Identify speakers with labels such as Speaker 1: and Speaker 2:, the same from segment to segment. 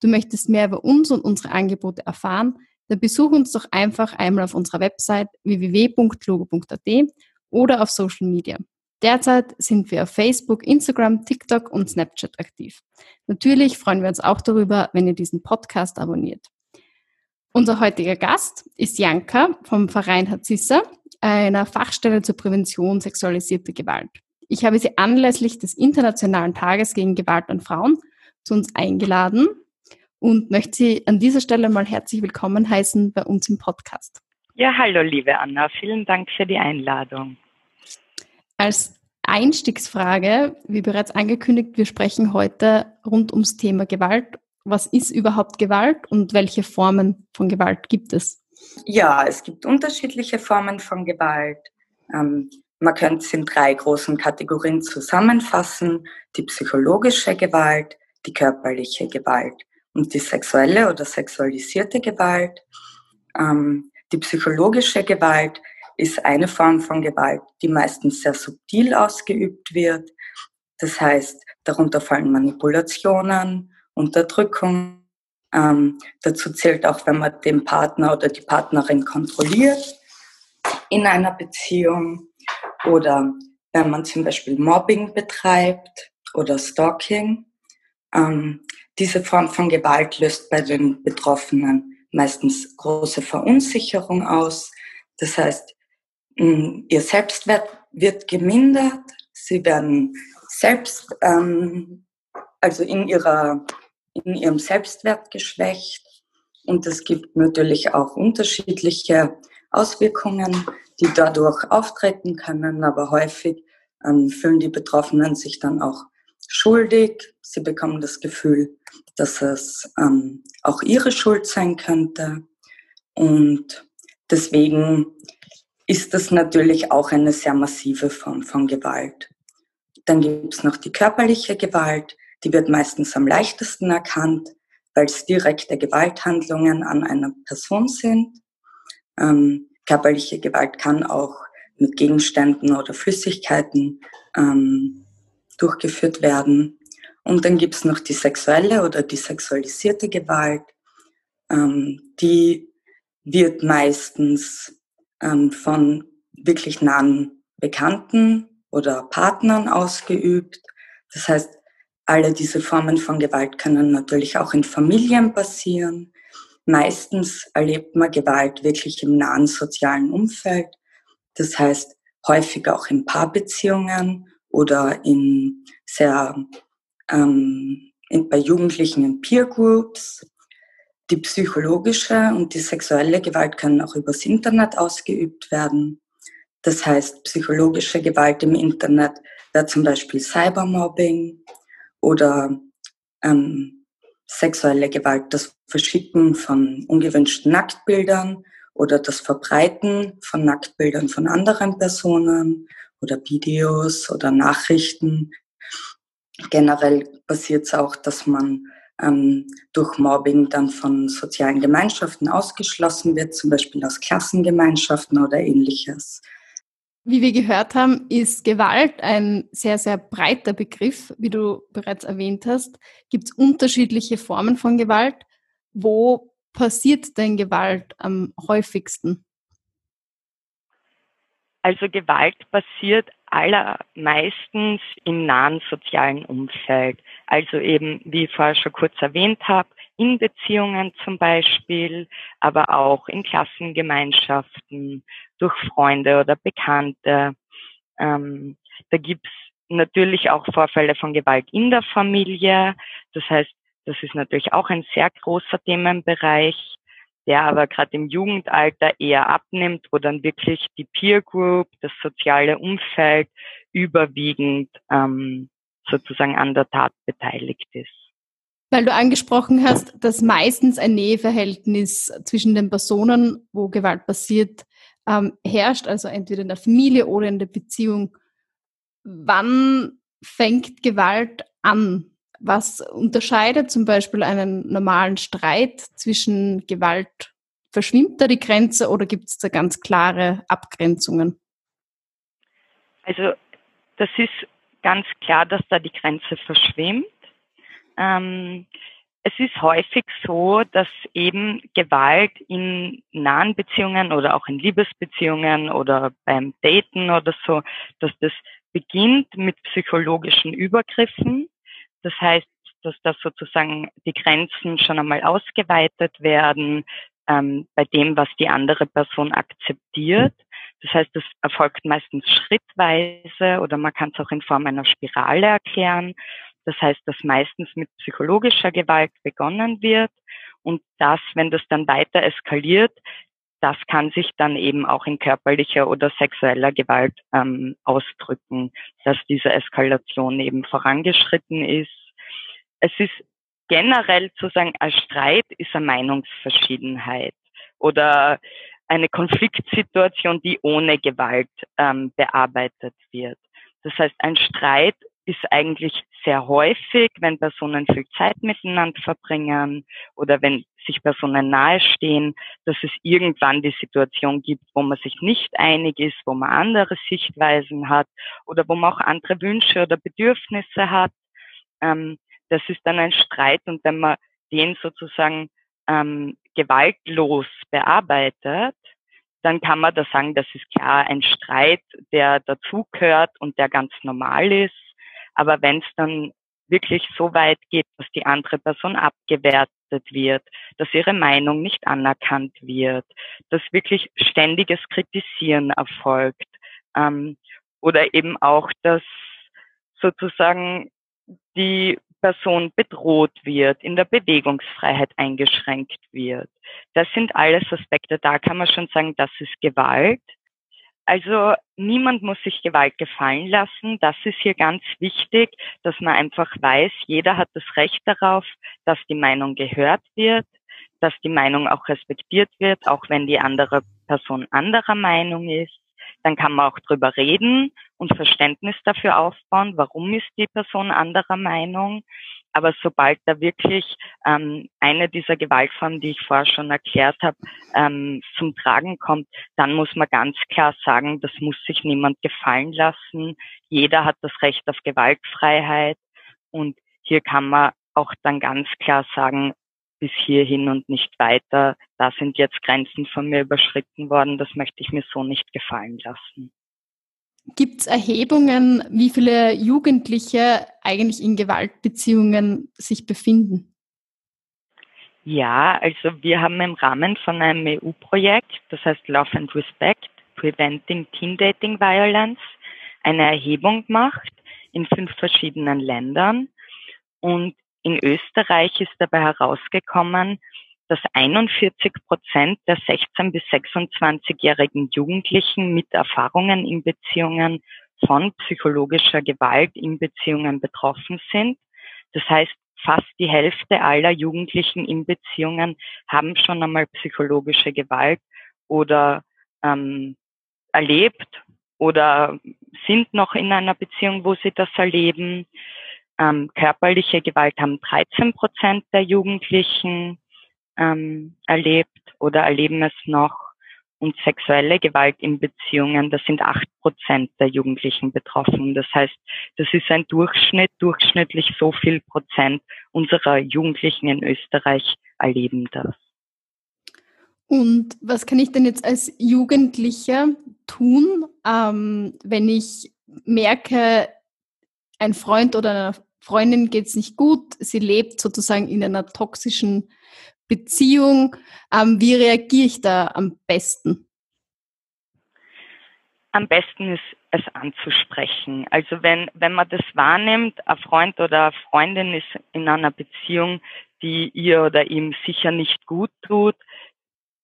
Speaker 1: Du möchtest mehr über uns und unsere Angebote erfahren, dann besuch uns doch einfach einmal auf unserer Website www.logo.at oder auf Social Media. Derzeit sind wir auf Facebook, Instagram, TikTok und Snapchat aktiv. Natürlich freuen wir uns auch darüber, wenn ihr diesen Podcast abonniert. Unser heutiger Gast ist Janka vom Verein Hazissa, einer Fachstelle zur Prävention sexualisierter Gewalt. Ich habe sie anlässlich des Internationalen Tages gegen Gewalt an Frauen zu uns eingeladen und möchte Sie an dieser Stelle mal herzlich willkommen heißen bei uns im Podcast.
Speaker 2: Ja, hallo liebe Anna, vielen Dank für die Einladung.
Speaker 1: Als Einstiegsfrage, wie bereits angekündigt, wir sprechen heute rund ums Thema Gewalt. Was ist überhaupt Gewalt und welche Formen von Gewalt gibt es?
Speaker 3: Ja, es gibt unterschiedliche Formen von Gewalt. Ähm, man könnte es in drei großen Kategorien zusammenfassen. Die psychologische Gewalt, die körperliche Gewalt und die sexuelle oder sexualisierte Gewalt. Ähm, die psychologische Gewalt ist eine Form von Gewalt, die meistens sehr subtil ausgeübt wird. Das heißt, darunter fallen Manipulationen, Unterdrückung. Ähm, dazu zählt auch, wenn man den Partner oder die Partnerin kontrolliert in einer Beziehung oder wenn man zum Beispiel Mobbing betreibt oder Stalking. Ähm, diese Form von Gewalt löst bei den Betroffenen meistens große Verunsicherung aus. Das heißt, mm, ihr Selbstwert wird gemindert, sie werden selbst, ähm, also in, ihrer, in ihrem Selbstwert geschwächt. Und es gibt natürlich auch unterschiedliche Auswirkungen, die dadurch auftreten können, aber häufig ähm, fühlen die Betroffenen sich dann auch schuldig. Sie bekommen das Gefühl, dass es ähm, auch ihre Schuld sein könnte. Und deswegen ist das natürlich auch eine sehr massive Form von Gewalt. Dann gibt es noch die körperliche Gewalt, die wird meistens am leichtesten erkannt, weil es direkte Gewalthandlungen an einer Person sind. Ähm, körperliche Gewalt kann auch mit Gegenständen oder Flüssigkeiten ähm, durchgeführt werden. Und dann gibt es noch die sexuelle oder die sexualisierte Gewalt. Ähm, die wird meistens ähm, von wirklich nahen Bekannten oder Partnern ausgeübt. Das heißt, alle diese Formen von Gewalt können natürlich auch in Familien passieren. Meistens erlebt man Gewalt wirklich im nahen sozialen Umfeld. Das heißt, häufig auch in Paarbeziehungen oder in sehr ähm, in, bei Jugendlichen in Peer Groups. Die psychologische und die sexuelle Gewalt können auch übers Internet ausgeübt werden. Das heißt, psychologische Gewalt im Internet wäre zum Beispiel Cybermobbing oder ähm, sexuelle Gewalt, das Verschicken von ungewünschten Nacktbildern oder das Verbreiten von Nacktbildern von anderen Personen oder Videos oder Nachrichten. Generell passiert es auch, dass man ähm, durch Mobbing dann von sozialen Gemeinschaften ausgeschlossen wird, zum Beispiel aus Klassengemeinschaften oder ähnliches.
Speaker 1: Wie wir gehört haben, ist Gewalt ein sehr, sehr breiter Begriff, wie du bereits erwähnt hast. Gibt es unterschiedliche Formen von Gewalt? Wo passiert denn Gewalt am häufigsten?
Speaker 2: Also Gewalt passiert allermeistens im nahen sozialen Umfeld. Also eben, wie ich vorher schon kurz erwähnt habe, in Beziehungen zum Beispiel, aber auch in Klassengemeinschaften, durch Freunde oder Bekannte. Ähm, da gibt's natürlich auch Vorfälle von Gewalt in der Familie. Das heißt, das ist natürlich auch ein sehr großer Themenbereich der aber gerade im Jugendalter eher abnimmt, wo dann wirklich die Peer Group, das soziale Umfeld überwiegend ähm, sozusagen an der Tat beteiligt ist.
Speaker 1: Weil du angesprochen hast, dass meistens ein Näheverhältnis zwischen den Personen, wo Gewalt passiert, ähm, herrscht, also entweder in der Familie oder in der Beziehung. Wann fängt Gewalt an? Was unterscheidet zum Beispiel einen normalen Streit zwischen Gewalt? Verschwimmt da die Grenze oder gibt es da ganz klare Abgrenzungen?
Speaker 2: Also das ist ganz klar, dass da die Grenze verschwimmt. Ähm, es ist häufig so, dass eben Gewalt in nahen Beziehungen oder auch in Liebesbeziehungen oder beim Daten oder so, dass das beginnt mit psychologischen Übergriffen. Das heißt, dass da sozusagen die Grenzen schon einmal ausgeweitet werden ähm, bei dem, was die andere Person akzeptiert. Das heißt, es erfolgt meistens schrittweise oder man kann es auch in Form einer Spirale erklären. Das heißt, dass meistens mit psychologischer Gewalt begonnen wird und das, wenn das dann weiter eskaliert, das kann sich dann eben auch in körperlicher oder sexueller Gewalt ähm, ausdrücken, dass diese Eskalation eben vorangeschritten ist. Es ist generell zu sagen, ein Streit ist eine Meinungsverschiedenheit oder eine Konfliktsituation, die ohne Gewalt ähm, bearbeitet wird. Das heißt, ein Streit ist eigentlich sehr häufig, wenn Personen viel Zeit miteinander verbringen oder wenn sich Personen nahestehen, dass es irgendwann die Situation gibt, wo man sich nicht einig ist, wo man andere Sichtweisen hat oder wo man auch andere Wünsche oder Bedürfnisse hat. Ähm, das ist dann ein Streit und wenn man den sozusagen ähm, gewaltlos bearbeitet, dann kann man da sagen, das ist klar ein Streit, der dazugehört und der ganz normal ist. Aber wenn es dann wirklich so weit geht, dass die andere Person abgewertet wird, dass ihre Meinung nicht anerkannt wird, dass wirklich ständiges Kritisieren erfolgt ähm, oder eben auch, dass sozusagen die Person bedroht wird, in der Bewegungsfreiheit eingeschränkt wird. Das sind alles Aspekte, da kann man schon sagen, das ist Gewalt. Also niemand muss sich Gewalt gefallen lassen. Das ist hier ganz wichtig, dass man einfach weiß, jeder hat das Recht darauf, dass die Meinung gehört wird, dass die Meinung auch respektiert wird, auch wenn die andere Person anderer Meinung ist. Dann kann man auch drüber reden und Verständnis dafür aufbauen, warum ist die Person anderer Meinung. Aber sobald da wirklich ähm, eine dieser Gewaltformen, die ich vorher schon erklärt habe, ähm, zum Tragen kommt, dann muss man ganz klar sagen, das muss sich niemand gefallen lassen. Jeder hat das Recht auf Gewaltfreiheit. Und hier kann man auch dann ganz klar sagen, bis hierhin und nicht weiter. Da sind jetzt Grenzen von mir überschritten worden. Das möchte ich mir so nicht gefallen lassen.
Speaker 1: Gibt es Erhebungen, wie viele Jugendliche eigentlich in Gewaltbeziehungen sich befinden?
Speaker 2: Ja, also wir haben im Rahmen von einem EU-Projekt, das heißt Love and Respect, Preventing Teen Dating Violence, eine Erhebung gemacht in fünf verschiedenen Ländern. Und in Österreich ist dabei herausgekommen, dass 41 Prozent der 16- bis 26-jährigen Jugendlichen mit Erfahrungen in Beziehungen von psychologischer Gewalt in Beziehungen betroffen sind. Das heißt, fast die Hälfte aller Jugendlichen in Beziehungen haben schon einmal psychologische Gewalt oder ähm, erlebt oder sind noch in einer Beziehung, wo sie das erleben. Ähm, körperliche Gewalt haben 13 Prozent der Jugendlichen ähm, erlebt oder erleben es noch. Und sexuelle Gewalt in Beziehungen, da sind acht Prozent der Jugendlichen betroffen. Das heißt, das ist ein Durchschnitt, durchschnittlich so viel Prozent unserer Jugendlichen in Österreich erleben das.
Speaker 1: Und was kann ich denn jetzt als Jugendlicher tun, ähm, wenn ich merke, ein Freund oder einer Freundin geht es nicht gut, sie lebt sozusagen in einer toxischen Beziehung. Ähm, wie reagiere ich da am besten?
Speaker 2: Am besten ist es anzusprechen. Also wenn, wenn man das wahrnimmt, ein Freund oder eine Freundin ist in einer Beziehung, die ihr oder ihm sicher nicht gut tut,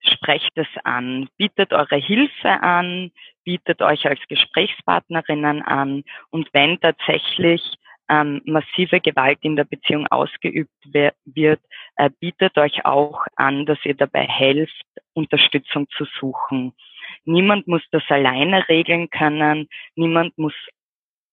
Speaker 2: sprecht es an, bietet eure Hilfe an, bietet euch als Gesprächspartnerinnen an und wenn tatsächlich ähm, massive Gewalt in der Beziehung ausgeübt wird, äh, bietet euch auch an, dass ihr dabei helft, Unterstützung zu suchen. Niemand muss das alleine regeln können. Niemand muss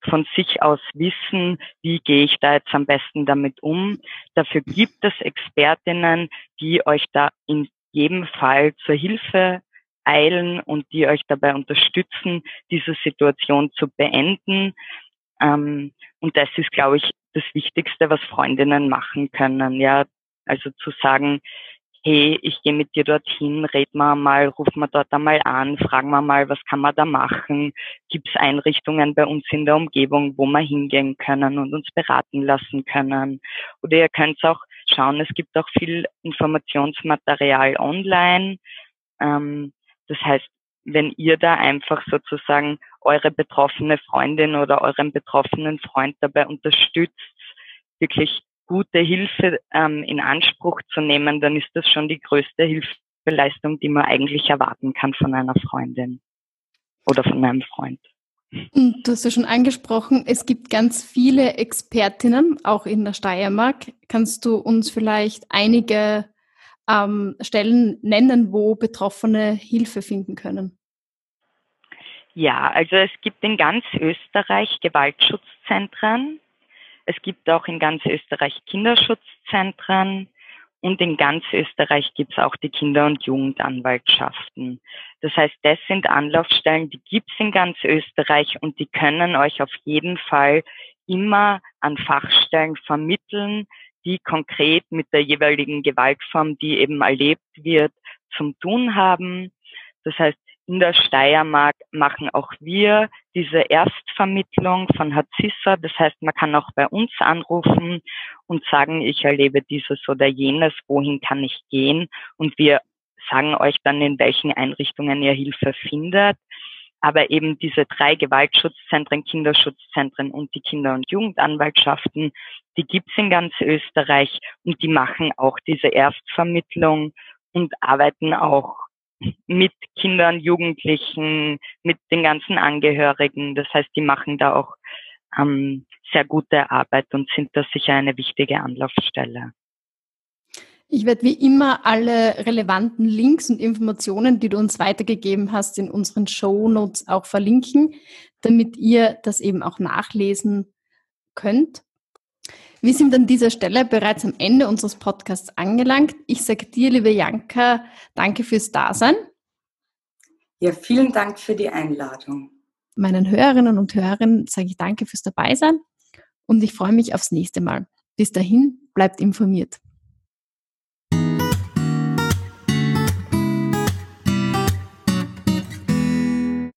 Speaker 2: von sich aus wissen, wie gehe ich da jetzt am besten damit um. Dafür gibt es Expertinnen, die euch da in jedem Fall zur Hilfe eilen und die euch dabei unterstützen, diese Situation zu beenden. Ähm, und das ist, glaube ich, das Wichtigste, was Freundinnen machen können. Ja, also zu sagen, hey, ich gehe mit dir dorthin, red mal mal, ruf mal dort einmal an, fragen wir mal, was kann man da machen? Gibt es Einrichtungen bei uns in der Umgebung, wo wir hingehen können und uns beraten lassen können? Oder ihr könnt auch schauen, es gibt auch viel Informationsmaterial online. Ähm, das heißt, wenn ihr da einfach sozusagen eure betroffene Freundin oder euren betroffenen Freund dabei unterstützt, wirklich gute Hilfe ähm, in Anspruch zu nehmen, dann ist das schon die größte Hilfeleistung, die man eigentlich erwarten kann von einer Freundin oder von meinem Freund.
Speaker 1: Du hast ja schon angesprochen, es gibt ganz viele Expertinnen, auch in der Steiermark. Kannst du uns vielleicht einige ähm, Stellen nennen, wo Betroffene Hilfe finden können?
Speaker 2: Ja, also es gibt in ganz Österreich Gewaltschutzzentren, es gibt auch in ganz Österreich Kinderschutzzentren und in ganz Österreich gibt es auch die Kinder- und Jugendanwaltschaften. Das heißt, das sind Anlaufstellen, die gibt es in ganz Österreich und die können euch auf jeden Fall immer an Fachstellen vermitteln, die konkret mit der jeweiligen Gewaltform, die eben erlebt wird, zum tun haben. Das heißt, in der Steiermark machen auch wir diese Erstvermittlung von Hazissa. Das heißt, man kann auch bei uns anrufen und sagen, ich erlebe dieses oder jenes, wohin kann ich gehen? Und wir sagen euch dann, in welchen Einrichtungen ihr Hilfe findet. Aber eben diese drei Gewaltschutzzentren, Kinderschutzzentren und die Kinder- und Jugendanwaltschaften, die gibt's in ganz Österreich und die machen auch diese Erstvermittlung und arbeiten auch mit Kindern, Jugendlichen, mit den ganzen Angehörigen. Das heißt, die machen da auch ähm, sehr gute Arbeit und sind da sicher eine wichtige Anlaufstelle.
Speaker 1: Ich werde wie immer alle relevanten Links und Informationen, die du uns weitergegeben hast, in unseren Show Notes auch verlinken, damit ihr das eben auch nachlesen könnt. Wir sind an dieser Stelle bereits am Ende unseres Podcasts angelangt. Ich sage dir, liebe Janka, danke fürs Dasein.
Speaker 3: Ja, vielen Dank für die Einladung.
Speaker 1: Meinen Hörerinnen und Hörern sage ich danke fürs Dabeisein und ich freue mich aufs nächste Mal. Bis dahin, bleibt informiert.